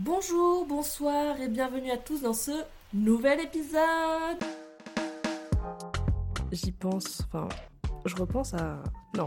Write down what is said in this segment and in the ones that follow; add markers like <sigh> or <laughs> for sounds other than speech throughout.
Bonjour, bonsoir et bienvenue à tous dans ce nouvel épisode. J'y pense, enfin, je repense à... Non,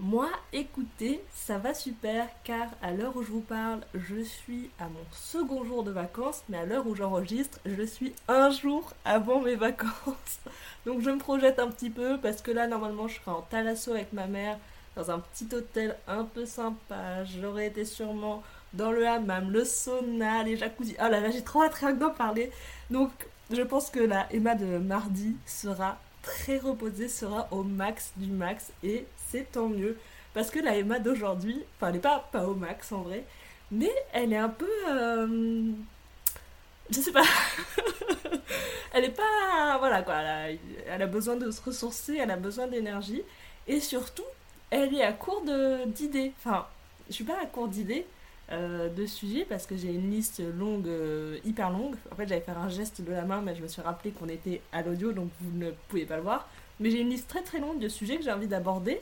Moi, écoutez, ça va super car à l'heure où je vous parle, je suis à mon second jour de vacances, mais à l'heure où j'enregistre, je suis un jour avant mes vacances. <laughs> Donc je me projette un petit peu parce que là, normalement, je serai en Thalasso avec ma mère dans un petit hôtel un peu sympa. J'aurais été sûrement dans le hammam, le sauna, les jacuzzi. Oh là là, j'ai trop hâte d'en parler. Donc je pense que la Emma de mardi sera très reposée, sera au max du max et tant mieux. Parce que la Emma d'aujourd'hui, enfin elle n'est pas, pas au max en vrai, mais elle est un peu... Euh, je sais pas. <laughs> elle est pas... Voilà quoi, elle a, besoin de se ressourcer, elle a besoin d'énergie. Et surtout, elle est à court d'idées. Enfin, je suis pas à court d'idées, euh, de sujets parce que j'ai une liste longue, euh, hyper longue. En fait, j'allais faire un geste de la main, mais je me suis rappelé qu'on était à l'audio, donc vous ne pouvez pas le voir. Mais j'ai une liste très très longue de sujets que j'ai envie d'aborder.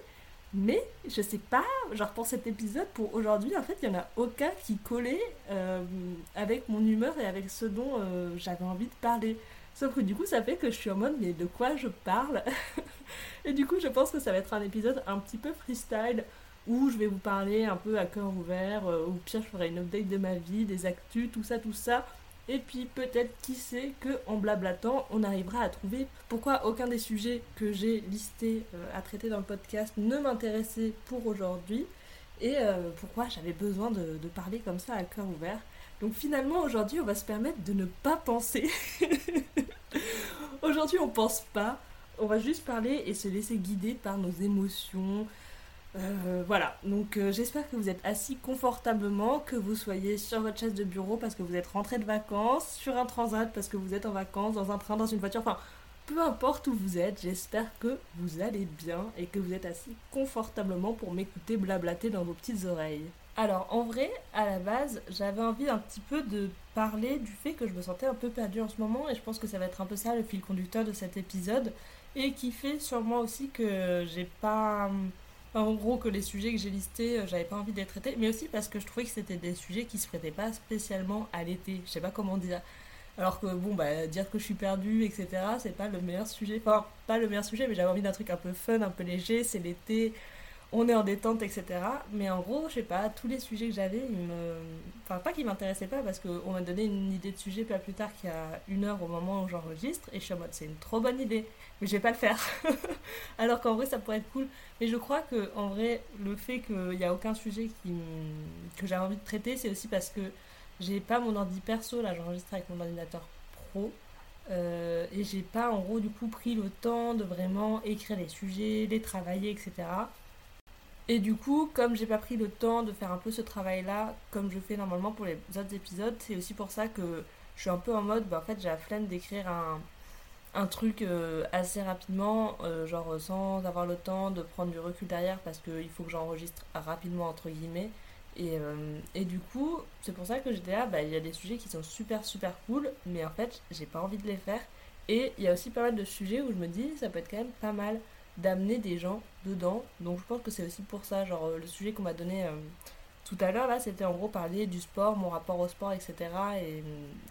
Mais je sais pas, genre pour cet épisode, pour aujourd'hui, en fait, il n'y en a aucun qui collait euh, avec mon humeur et avec ce dont j'avais envie de parler. Sauf que du coup, ça fait que je suis en mode, mais de quoi je parle? <laughs> Et du coup, je pense que ça va être un épisode un petit peu freestyle où je vais vous parler un peu à cœur ouvert, euh, ou pire je ferai une update de ma vie, des actus, tout ça, tout ça. Et puis peut-être, qui sait, que en blablatant, on arrivera à trouver pourquoi aucun des sujets que j'ai listés euh, à traiter dans le podcast ne m'intéressait pour aujourd'hui, et euh, pourquoi j'avais besoin de, de, parler comme ça à cœur ouvert. Donc finalement, aujourd'hui, on va se permettre de ne pas penser. <laughs> aujourd'hui, on pense pas. On va juste parler et se laisser guider par nos émotions, euh, voilà, donc euh, j'espère que vous êtes assis confortablement, que vous soyez sur votre chaise de bureau parce que vous êtes rentré de vacances, sur un transat parce que vous êtes en vacances, dans un train, dans une voiture, enfin peu importe où vous êtes, j'espère que vous allez bien et que vous êtes assis confortablement pour m'écouter blablater dans vos petites oreilles. Alors en vrai, à la base, j'avais envie un petit peu de parler du fait que je me sentais un peu perdue en ce moment et je pense que ça va être un peu ça le fil conducteur de cet épisode et qui fait moi aussi que j'ai pas en gros, que les sujets que j'ai listés, euh, j'avais pas envie d'être traités, mais aussi parce que je trouvais que c'était des sujets qui se prêtaient pas spécialement à l'été. Je sais pas comment dire. Alors que bon, bah, dire que je suis perdue, etc., c'est pas le meilleur sujet. Enfin, pas le meilleur sujet, mais j'avais envie d'un truc un peu fun, un peu léger, c'est l'été, on est en détente, etc. Mais en gros, je sais pas, tous les sujets que j'avais, ils me. Enfin, pas qu'ils m'intéressaient pas, parce qu'on m'a donné une idée de sujet pas plus tard qu'il y a une heure au moment où j'enregistre, et je suis en mode, c'est une trop bonne idée, mais je vais pas le faire. <laughs> Alors qu'en vrai, ça pourrait être cool. Mais je crois que, en vrai, le fait qu'il n'y a aucun sujet que j'avais envie de traiter, c'est aussi parce que j'ai pas mon ordi perso, là, j'enregistre avec mon ordinateur pro. Euh, et j'ai pas en gros du coup pris le temps de vraiment écrire les sujets, les travailler, etc. Et du coup, comme j'ai pas pris le temps de faire un peu ce travail-là, comme je fais normalement pour les autres épisodes, c'est aussi pour ça que je suis un peu en mode, bah, en fait, j'ai la flemme d'écrire un, truc euh, assez rapidement, euh, genre sans avoir le temps de prendre du recul derrière parce qu'il faut que j'enregistre rapidement, entre guillemets. Et, euh, et du coup, c'est pour ça que j'étais là, bah, il y a des sujets qui sont super super cool, mais en fait, j'ai pas envie de les faire. Et il y a aussi pas mal de sujets où je me dis, ça peut être quand même pas mal d'amener des gens dedans. Donc je pense que c'est aussi pour ça, genre le sujet qu'on m'a donné euh, tout à l'heure là, c'était en gros parler du sport, mon rapport au sport, etc. et euh,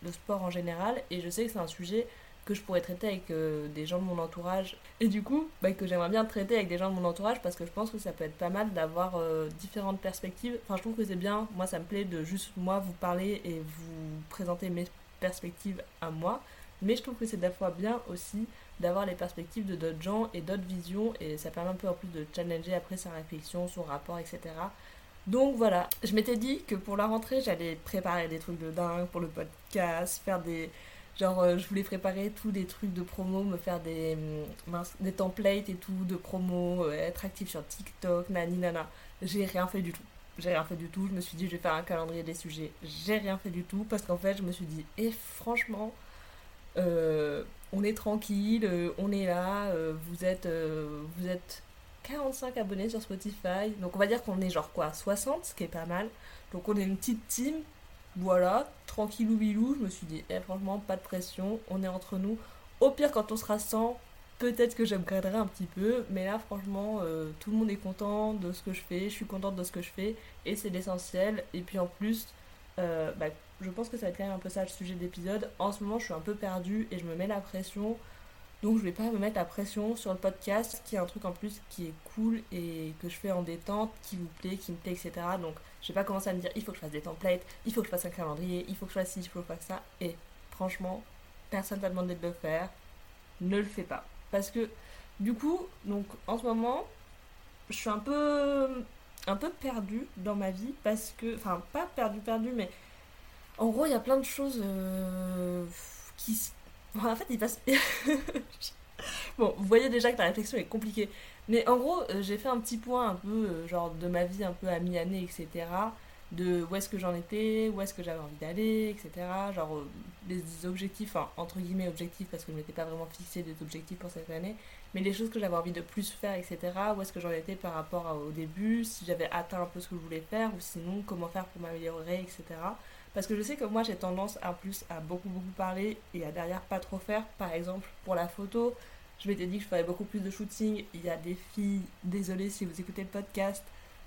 le sport en général. Et je sais que c'est un sujet que je pourrais traiter avec euh, des gens de mon entourage et du coup bah, que j'aimerais bien traiter avec des gens de mon entourage parce que je pense que ça peut être pas mal d'avoir différentes perspectives enfin je trouve que c'est bien moi ça me plaît de juste moi vous parler et vous présenter mes perspectives à moi mais je trouve que c'est des fois bien aussi d'avoir les perspectives de d'autres gens et d'autres visions et ça permet un peu en plus de challenger après sa réflexion, son rapport, etc. Donc voilà, je m'étais dit que pour la rentrée j'allais préparer des trucs de dingue pour le podcast, faire des... Genre euh, je voulais préparer tous des trucs de promo, me faire des, hum, des templates et tout de promo, euh, être actif sur TikTok, nani nana. J'ai rien fait du tout. J'ai rien fait du tout, je me suis dit je vais faire un calendrier des sujets. J'ai rien fait du tout parce qu'en fait je me suis dit, et franchement, euh, on est tranquille, euh, on est là, euh, vous êtes vous êtes 45 abonnés sur Spotify. Donc on va dire qu'on est genre quoi 60, ce qui est pas mal. Donc on est une petite team. Voilà, tranquille ou bilou, je me suis dit, eh, franchement, pas de pression, on est entre nous. Au pire, quand on sera 100, peut-être que j'upgraderai un petit peu, mais là franchement tout le monde est content de ce que je fais, je suis contente de ce que je fais et c'est l'essentiel. Et puis en plus, bah, je pense que ça va être quand même un peu ça le sujet de l'épisode. En ce moment je suis un peu perdue et je me mets la pression. Donc je vais pas me mettre la pression sur le podcast, qui est un truc en plus qui est cool et que je fais en détente, qui vous plaît, qui me plaît, etc. Donc je vais pas commencer à me dire il faut que je fasse des templates, il faut que je fasse un calendrier, il faut que je fasse ci, il faut que je fasse ça. Et franchement, personne t'a demandé de le faire, ne le fais pas. Parce que du coup, donc en ce moment, je suis un peu un peu perdue dans ma vie parce que enfin pas perdue perdue mais en gros, il y a plein de choses euh, qui en fait, il passe <laughs> Bon, vous voyez déjà que la réflexion est compliquée. Mais en gros, euh, j'ai fait un petit point un peu, euh, genre, de ma vie un peu à mi-année, etc de où est-ce que j'en étais, où est-ce que j'avais envie d'aller, etc. Genre des objectifs, enfin, entre guillemets objectifs, parce que je m'étais pas vraiment fixé des objectifs pour cette année, mais les choses que j'avais envie de plus faire, etc. Où est-ce que j'en étais par rapport au début, si j'avais atteint un peu ce que je voulais faire, ou sinon comment faire pour m'améliorer, etc. Parce que je sais que moi j'ai tendance à plus à beaucoup beaucoup parler et à derrière pas trop faire. Par exemple, pour la photo, je m'étais dit que je ferais beaucoup plus de shooting. Il y a des filles, désolé si vous écoutez le podcast,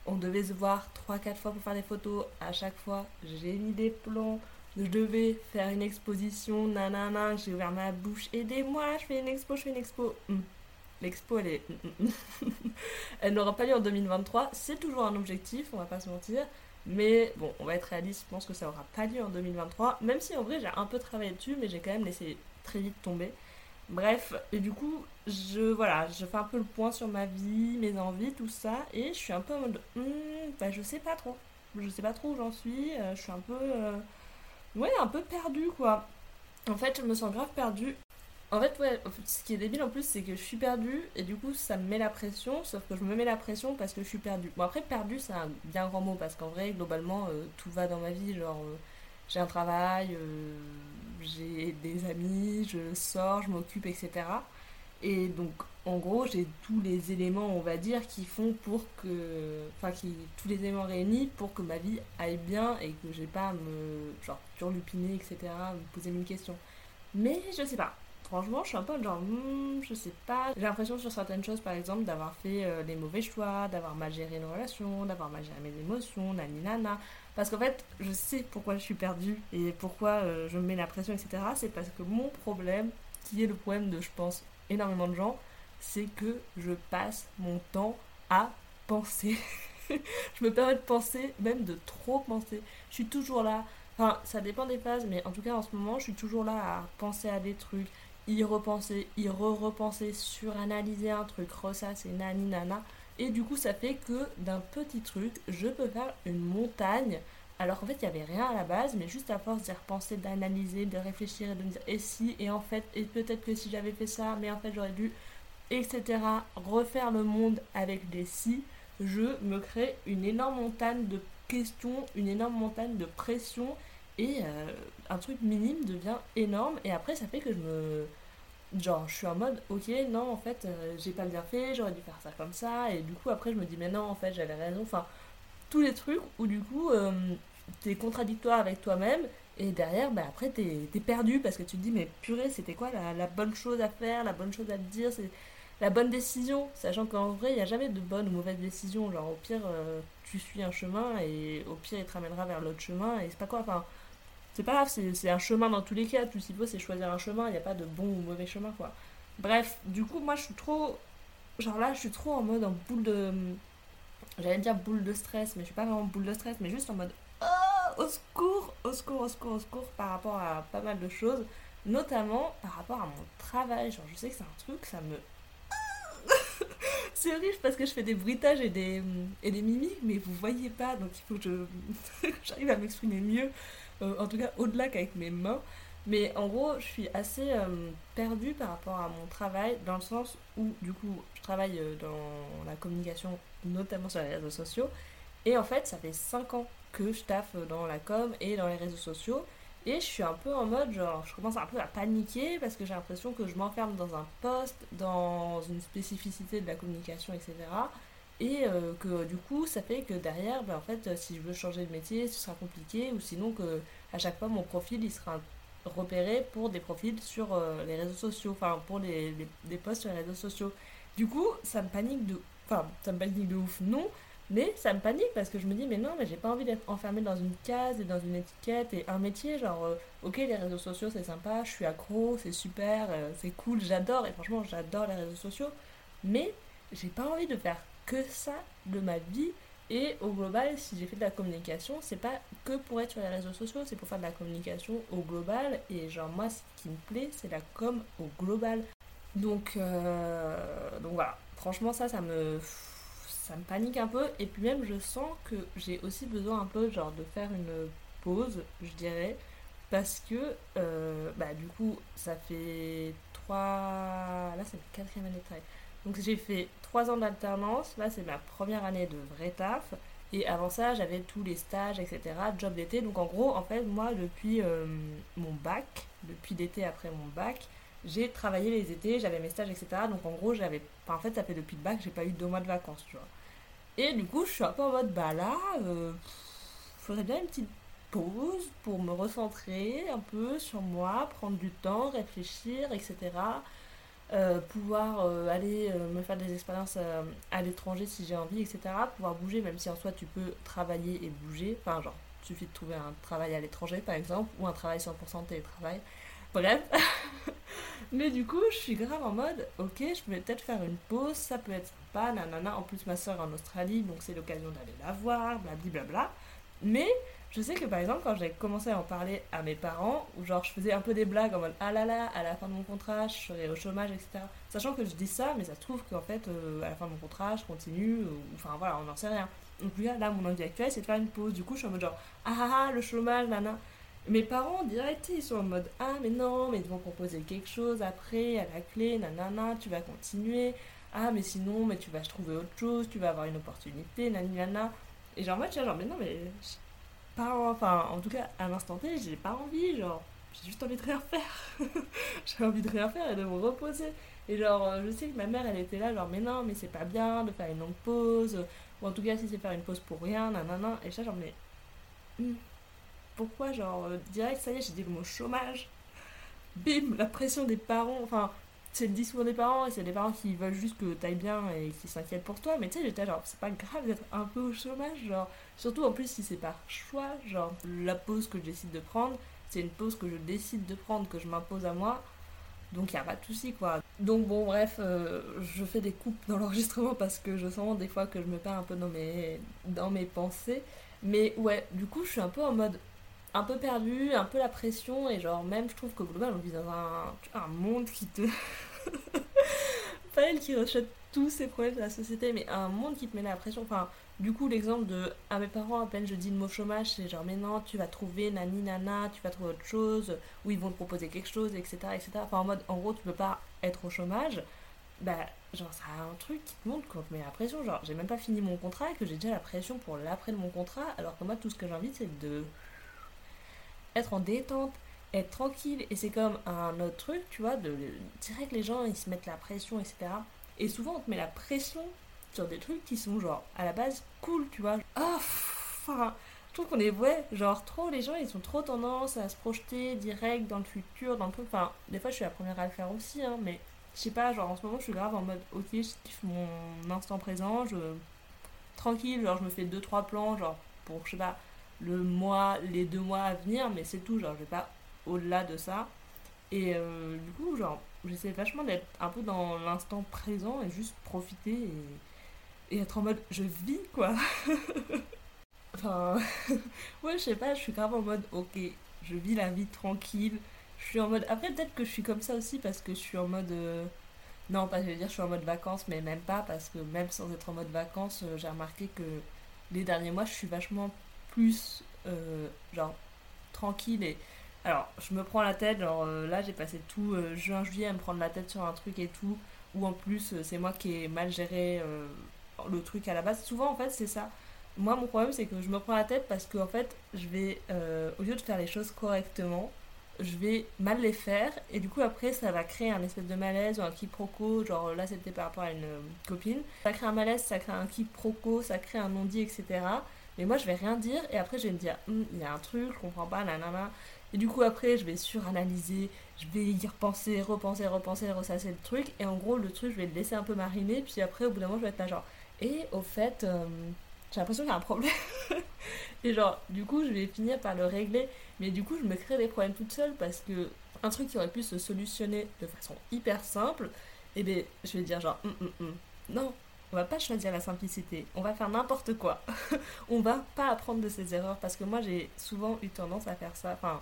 on devait se voir 3-4 fois pour faire des photos. À chaque fois, j'ai mis des plans. Je devais faire une exposition, nanana, j'ai ouvert ma bouche, aidez-moi, je fais une expo, je fais une expo. Hmm. L'expo, elle est. <laughs> Elle n'aura pas lieu en 2023. C'est toujours un objectif, on va pas se mentir. Mais bon, on va être réaliste, je pense que ça aura pas lieu en 2023. Même si en vrai, j'ai un peu travaillé dessus, mais j'ai quand même laissé très vite tomber. Bref, et du coup, je, voilà, je fais un peu le point sur ma vie, mes envies, tout ça, et je suis un peu en mode, hmm, bah, je sais pas trop. Je sais pas trop où j'en suis, euh, je suis un peu, euh, ouais, un peu perdue, quoi. En fait, je me sens grave perdue. En fait, ouais, ce qui est débile en plus, c'est que je suis perdue, et du coup, ça me met la pression, sauf que je me mets la pression parce que je suis perdue. Bon, après, perdue, c'est un bien grand mot, parce qu'en vrai, globalement, euh, tout va dans ma vie, genre, j'ai un travail, j'ai des amis, je sors, je m'occupe, etc. Et donc, en gros, j'ai tous les éléments, on va dire, qui font pour que. Enfin, qui, tous les éléments réunis pour que ma vie aille bien et que j'ai pas à me. genre, turlupiner, etc., me poser mille questions. Mais je sais pas. Franchement, je suis un peu genre, hmm, je sais pas. J'ai l'impression sur certaines choses, par exemple, d'avoir fait euh, les mauvais choix, d'avoir mal géré une relation, d'avoir mal géré mes émotions, nani nana. Parce qu'en fait, je sais pourquoi je suis perdue et pourquoi euh, je me mets la pression, etc. C'est parce que mon problème, qui est le problème de, je pense, énormément de gens, c'est que je passe mon temps à penser. <laughs> je me permets de penser, même de trop penser. Je suis toujours là. Enfin, ça dépend des phases, mais en tout cas, en ce moment, je suis toujours là à penser à des trucs, y repenser, y re-repenser, suranalyser un truc, ressasser, nani nana. Et du coup, ça fait que d'un petit truc, je peux faire une montagne. Alors qu'en fait, il n'y avait rien à la base, mais juste à force d'y repenser, d'analyser, de réfléchir et de me dire et si, et en fait, et peut-être que si j'avais fait ça, mais en fait, j'aurais dû, etc. Refaire le monde avec des si, je me crée une énorme montagne de questions, une énorme montagne de pression, et euh, un truc minime devient énorme, et après, ça fait que je me genre je suis en mode ok non en fait euh, j'ai pas bien fait j'aurais dû faire ça comme ça et du coup après je me dis mais non en fait j'avais raison enfin tous les trucs où du coup euh, t'es contradictoire avec toi-même et derrière bah après t'es es perdu parce que tu te dis mais purée c'était quoi la, bonne chose à faire la bonne chose à te dire c'est la bonne décision sachant qu'en vrai il n'y a jamais de bonne ou mauvaise décision genre au pire tu suis un chemin et au pire il te ramènera vers l'autre chemin et c'est pas quoi enfin c'est pas grave, c'est un chemin dans tous les cas. Tout ce qu'il faut, c'est choisir un chemin. Il n'y a pas de bon ou mauvais chemin, quoi. Bref, du coup, moi, je suis trop. Genre là, je suis trop en mode en boule de. J'allais dire boule de stress, mais je suis pas vraiment boule de stress, mais juste en mode. Oh, au secours, au secours, au secours, au secours, par rapport à pas mal de choses. Notamment par rapport à mon travail. Genre, je sais que c'est un truc, ça me. <laughs> c'est horrible parce que je fais des bruitages et des, et des mimiques, mais vous voyez pas, donc il faut que <laughs> j'arrive à m'exprimer mieux. Euh, en tout cas au-delà qu'avec mes mains. Mais en gros, je suis assez euh, perdue par rapport à mon travail, dans le sens où, du coup, je travaille euh, dans la communication, notamment sur les réseaux sociaux. Et en fait, ça fait 5 ans que je taffe dans la com et dans les réseaux sociaux. Et je suis un peu en mode, genre, je commence un peu à paniquer parce que j'ai l'impression que je m'enferme dans un poste, dans une spécificité de la communication, etc. Et euh, que du coup, ça fait que derrière, ben, en fait, si je veux changer de métier, ce sera compliqué. Ou sinon, que à chaque fois, mon profil, il sera repéré pour des profils sur euh, les réseaux sociaux, enfin, pour les, des posts sur les réseaux sociaux. Du coup, ça me panique de... Enfin, ça me panique de ouf, non. Mais ça me panique parce que je me dis, mais non, mais j'ai pas envie d'être enfermée dans une case et dans une étiquette et un métier. Genre, euh, ok, les réseaux sociaux c'est sympa, je suis accro, c'est super, euh, c'est cool, j'adore. Et franchement, j'adore les réseaux sociaux. Mais j'ai pas envie de faire que ça de ma vie. Et au global, si j'ai fait de la communication, c'est pas que pour être sur les réseaux sociaux, c'est pour faire de la communication au global. Et genre, moi, ce qui me plaît, c'est la com au global. Donc, euh, donc voilà, franchement, ça, ça me ça panique un peu. Et puis même, je sens que j'ai aussi besoin un peu, genre, de faire une pause, je dirais. Parce que, euh, bah, du coup, ça fait trois... Là, c'est la quatrième année de travail. Donc j'ai fait trois ans d'alternance. Là, c'est ma première année de vrai taf. Et avant ça, j'avais tous les stages, etc., job d'été. Donc en gros, en fait, moi, depuis euh, mon bac, depuis l'été après mon bac, j'ai travaillé les étés, j'avais mes stages, etc. Donc en gros, j'avais. En fait, ça fait depuis le bac, j'ai pas eu deux mois de vacances, tu vois. Et du coup, je suis un peu en mode, bah là, euh, faudrait bien une petite pause pour me recentrer un peu sur moi, prendre du temps, réfléchir, etc. Euh, pouvoir euh, aller euh, me faire des expériences à l'étranger si j'ai envie, etc. Pouvoir bouger, même si en soi tu peux travailler et bouger. Enfin, genre, il suffit de trouver un travail à l'étranger, par exemple, ou un travail 100% télétravail. Bref. <laughs> Mais du coup, je suis grave en mode, ok, je vais peut-être faire une pause, ça peut être pas, nanana. En plus, ma soeur est en Australie, donc c'est l'occasion d'aller la voir, blablabla. Mais je sais que par exemple, quand j'ai commencé à en parler à mes parents, ou genre je faisais un peu des blagues en mode ah là là, à la fin de mon contrat, je serai au chômage, etc. Sachant que je dis ça, mais ça se trouve qu'en fait, euh, à la fin de mon contrat, je continue, enfin voilà, on n'en sait rien. Donc là, là, mon envie actuelle, c'est de faire une pause. Du coup, je suis en mode genre ah ah ah, le chômage, nana. Mes parents, direct, ils sont en mode Ah, mais non, mais ils vont proposer quelque chose après, à la clé, nanana, tu vas continuer. Ah, mais sinon, mais tu vas trouver autre chose, tu vas avoir une opportunité, nanana. Et genre, moi, tu vois, genre, mais non, mais. Enfin, en tout cas, à l'instant T, j'ai pas envie, genre, j'ai juste envie de rien faire. <laughs> j'ai envie de rien faire et de me reposer. Et genre, je sais que ma mère, elle était là, genre, mais non, mais c'est pas bien de faire une longue pause. Ou en tout cas, si c'est faire une pause pour rien, nanana. Et ça, genre, mais. Hmm pourquoi, genre, euh, direct, ça y est, j'ai dit le mot chômage. Bim, la pression des parents. Enfin, c'est le discours des parents et c'est des parents qui veulent juste que t'ailles bien et qui s'inquiètent pour toi. Mais tu sais, j'étais genre, c'est pas grave d'être un peu au chômage, genre. Surtout en plus si c'est par choix, genre, la pause que je décide de prendre, c'est une pause que je décide de prendre, que je m'impose à moi. Donc il a pas de souci quoi. Donc bon bref, euh, je fais des coupes dans l'enregistrement parce que je sens des fois que je me perds un peu dans mes, dans mes pensées. Mais ouais, du coup je suis un peu en mode un peu perdu, un peu la pression, et genre, même je trouve qu'au global, on vit dans un, un monde qui te. <laughs> pas elle qui rejette tous ces problèmes de la société, mais un monde qui te met la pression. Enfin, du coup, l'exemple de à mes parents, à peine je dis le mot chômage, c'est genre, mais non, tu vas trouver nani nana, tu vas trouver autre chose, ou ils vont te proposer quelque chose, etc. etc. Enfin, en mode, en gros, tu peux pas être au chômage. Bah, genre, ça a un truc qui te montre qu'on te met la pression. Genre, j'ai même pas fini mon contrat et que j'ai déjà la pression pour l'après de mon contrat, alors que moi, tout ce que j'ai envie, c'est de être en détente, être tranquille. Et c'est comme un autre truc, tu vois, de, direct les gens ils se mettent la pression, etc. Et souvent on te met la pression sur des trucs qui sont genre à la base cool, tu vois. Oh, enfin, je trouve qu'on est, ouais, genre trop, les gens ils ont trop tendance à se projeter direct dans le futur, dans le truc. Enfin, des fois je suis la première à le faire aussi, hein, mais je sais pas, genre en ce moment je suis grave en mode ok, je kiffe mon instant présent, je. tranquille, genre je me fais 2-3 plans, genre pour, je sais pas, le mois, les deux mois à venir, mais c'est tout, genre, je vais pas au-delà de ça. Et euh, du coup, genre, j'essaie vachement d'être un peu dans l'instant présent et juste profiter et, être en mode je vis quoi. <laughs> enfin, <laughs> ouais, je sais pas, je suis grave en mode ok, je vis la vie tranquille. Je suis en mode. Après, peut-être que je suis comme ça aussi parce que je suis en mode. Euh, non, pas je vais dire je suis en mode vacances, mais même pas parce que même sans être en mode vacances, euh, j'ai remarqué que les derniers mois, je suis vachement plus euh, genre tranquille et alors je me prends la tête genre euh, là j'ai passé tout euh, juin juillet à me prendre la tête sur un truc et tout ou en plus c'est moi qui ai mal géré le truc à la base. Souvent en fait c'est ça. Moi, mon problème, c'est que je me prends la tête parce qu'en fait, je vais, au lieu de faire les choses correctement, je vais mal les faire et du coup après ça va créer un espèce de malaise ou un quiproquo. Genre là c'était par rapport à une copine. Ça crée un malaise ça crée un quiproquo ça crée un non-dit etc mais moi je vais rien dire et après je vais me dire hum, il y a un truc je comprends pas nanana. Et du coup après je vais suranalyser je vais y repenser repenser repenser ressasser le truc et en gros le truc je vais le laisser un peu mariner puis après au bout d'un moment je vais être là genre et au fait euh, j'ai l'impression qu'il y a un problème. <laughs> Et genre du coup je vais finir par le régler. Mais du coup, je me crée des problèmes toute seule parce que un truc qui aurait pu se solutionner de façon hyper simple, et eh bien, je vais dire genre, hum, hum, non, on va pas choisir la simplicité, on va faire n'importe quoi. <laughs> on va pas apprendre de ses erreurs parce que moi, j'ai souvent eu tendance à faire ça. Enfin,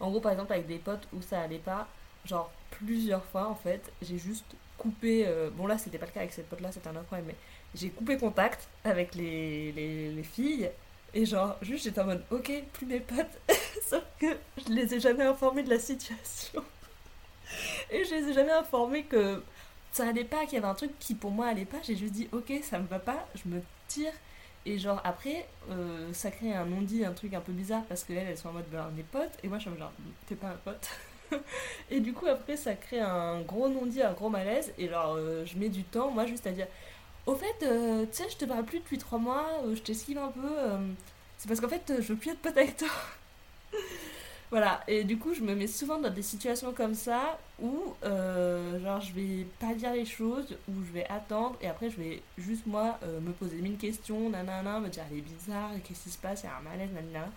en gros, par exemple, avec des potes où ça allait pas, genre plusieurs fois en fait, j'ai juste coupé. Euh, bon, là, c'était pas le cas avec cette pote là, c'était un autre problème, mais j'ai coupé contact avec les, les, les filles et genre, juste j'étais en mode, ok, plus mes potes. <laughs> Sauf que je les ai jamais informés de la situation. <laughs> Et je les ai jamais informés que ça allait pas, qu'il y avait un truc qui pour moi allait pas. J'ai juste dit, ok, ça me va pas, je me tire. Et genre, après, euh, ça crée un non-dit, un truc un peu bizarre parce qu'elles, elles sont en mode, ben, on est potes. Et moi, je suis genre, t'es pas un pote. <laughs> et du coup, après, ça crée un gros non-dit, un gros malaise. Et genre, euh, je mets du temps, moi, juste à dire, au fait, euh, tu sais, je te parle plus depuis trois mois, euh, je t'esquive un peu. C'est parce qu'en fait, je veux plus être pote avec toi. <laughs> voilà, et du coup, je me mets souvent dans des situations comme ça où, genre, je vais pas dire les choses, où je vais attendre, et après, je vais juste, moi, me poser mille questions, nanana, me dire, elle est bizarre, qu'est-ce qui se passe, il y a un malaise, nanana.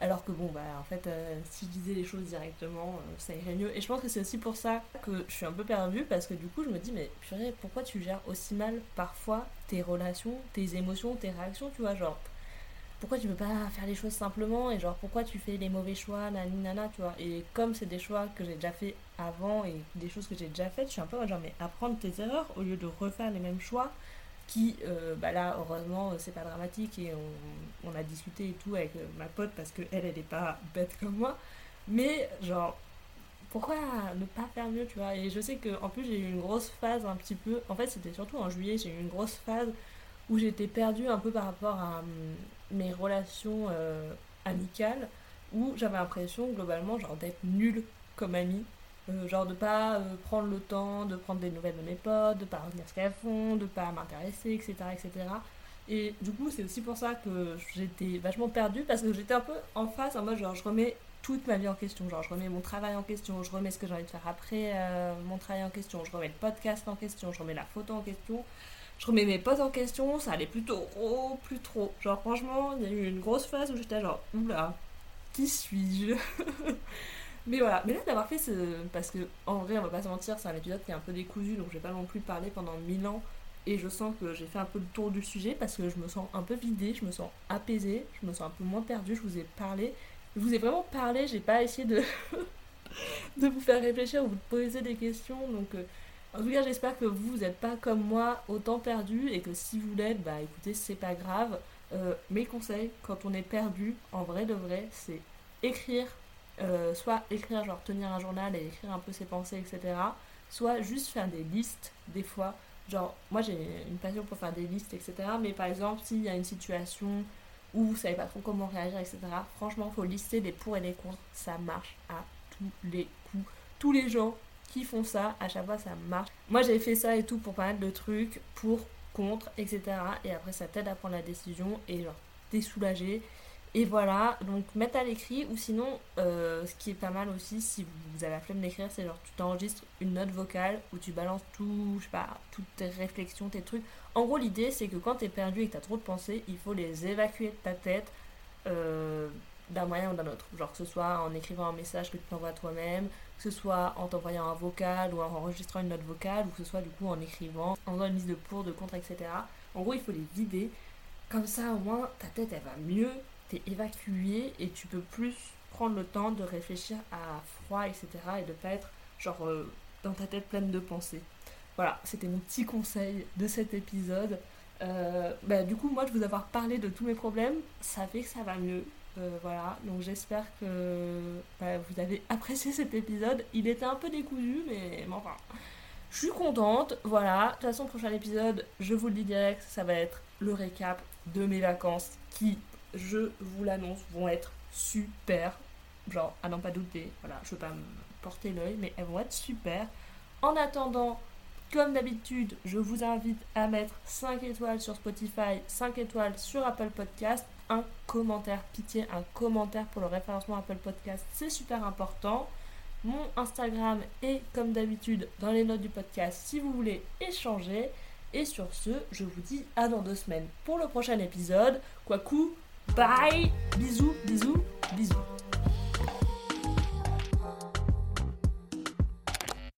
Alors que bon, bah en fait, euh, si je disais les choses directement, euh, ça irait mieux. Et je pense que c'est aussi pour ça que je suis un peu perdue, parce que du coup, je me dis, mais purée, pourquoi tu gères aussi mal parfois tes relations, tes émotions, tes réactions, tu vois, genre, pourquoi tu veux pas faire les choses simplement, et genre, pourquoi tu fais les mauvais choix, nana, tu vois. Et comme c'est des choix que j'ai déjà fait avant et des choses que j'ai déjà faites, je suis un peu genre, mais apprendre tes erreurs au lieu de refaire les mêmes choix qui, euh, bah là, heureusement, c'est pas dramatique et on, on, a discuté et tout avec euh, ma pote parce qu'elle, elle est pas bête comme moi. Mais, genre, pourquoi ne pas faire mieux, tu vois Et je sais qu'en plus, j'ai eu une grosse phase un petit peu. En fait, c'était surtout en juillet, j'ai eu une grosse phase où j'étais perdue un peu par rapport à hum, mes relations euh, amicales, où j'avais l'impression, globalement, genre, d'être nulle comme amie. Euh, genre de pas euh, prendre le temps de prendre des nouvelles de mes potes, de pas revenir ce qu'elles font, de pas m'intéresser, etc., etc. Et du coup, c'est aussi pour ça que j'étais vachement perdue parce que j'étais un peu en face, en mode genre je remets toute ma vie en question, genre je remets mon travail en question, je remets ce que j'ai envie de faire après mon travail en question, je remets le podcast en question, je remets la photo en question, je remets mes potes en question, ça allait plutôt trop, plus trop. Genre franchement, il y a eu une grosse phase où j'étais genre, oula, qui suis-je? <laughs> Mais voilà, mais là d'avoir fait ce. Parce que en vrai, on va pas se mentir, c'est un épisode qui est un peu décousu, donc je vais pas non plus parler pendant mille ans. Et je sens que j'ai fait un peu le tour du sujet parce que je me sens un peu vidée, je me sens apaisée, je me sens un peu moins perdue. Je vous ai parlé, je vous ai vraiment parlé, j'ai pas essayé de, <laughs> de vous faire réfléchir ou vous poser des questions. Donc, euh, en tout cas, j'espère que vous, n'êtes pas comme moi autant perdu et que si vous l'êtes, bah écoutez, c'est pas grave. Euh, mes conseils quand on est perdu, en vrai de vrai, c'est écrire euh, soit écrire, genre tenir un journal et écrire un peu ses pensées, etc. Soit juste faire des listes, des fois. Genre, moi j'ai une passion pour faire des listes, etc. Mais par exemple, s'il y a une situation où vous savez pas trop comment réagir, etc. Franchement, faut lister les pour et les contre. Ça marche à tous les coups. Tous les gens qui font ça, à chaque fois ça marche. Moi j'ai fait ça et tout pour pas mal de trucs, pour, contre, etc. Et après ça t'aide à prendre la décision et genre t'es soulagé. Et voilà, donc mettre à l'écrit, ou sinon, euh, ce qui est pas mal aussi, si vous avez la flemme d'écrire, c'est genre tu t'enregistres une note vocale où tu balances tout, je sais pas, toutes tes réflexions, tes trucs. En gros, l'idée, c'est que quand t'es perdu et que t'as trop de pensées, il faut les évacuer de ta tête euh, d'un moyen ou d'un autre. Genre que ce soit en écrivant un message que tu t'envoies toi-même, que ce soit en t'envoyant un vocal ou en enregistrant une note vocale, ou que ce soit du coup en écrivant, en faisant une liste de pour, de contre, etc. En gros, il faut les vider. Comme ça, au moins, ta tête, elle va mieux t'es évacué et tu peux plus prendre le temps de réfléchir à froid, etc. et de pas être genre euh, dans ta tête pleine de pensées. Voilà, c'était mon petit conseil de cet épisode. Euh, bah, du coup, moi, de vous avoir parlé de tous mes problèmes, ça fait que ça va mieux. Euh, voilà, donc j'espère que bah, vous avez apprécié cet épisode. Il était un peu décousu, mais, enfin, je suis contente. Voilà, de toute façon, prochain épisode, je vous le dis direct, ça va être le récap de mes vacances qui, je vous l'annonce, vont être super. Genre, à n'en pas douter, voilà, je veux pas me porter l'œil, mais elles vont être super. En attendant, comme d'habitude, je vous invite à mettre 5 étoiles sur Spotify, 5 étoiles sur Apple Podcast, un commentaire, pitié, un commentaire pour le référencement Apple Podcast, c'est super important. Mon Instagram est comme d'habitude dans les notes du podcast si vous voulez échanger. Et sur ce, je vous dis à dans deux semaines pour le prochain épisode. Quoi coup, bye Bisous, bisous, bisous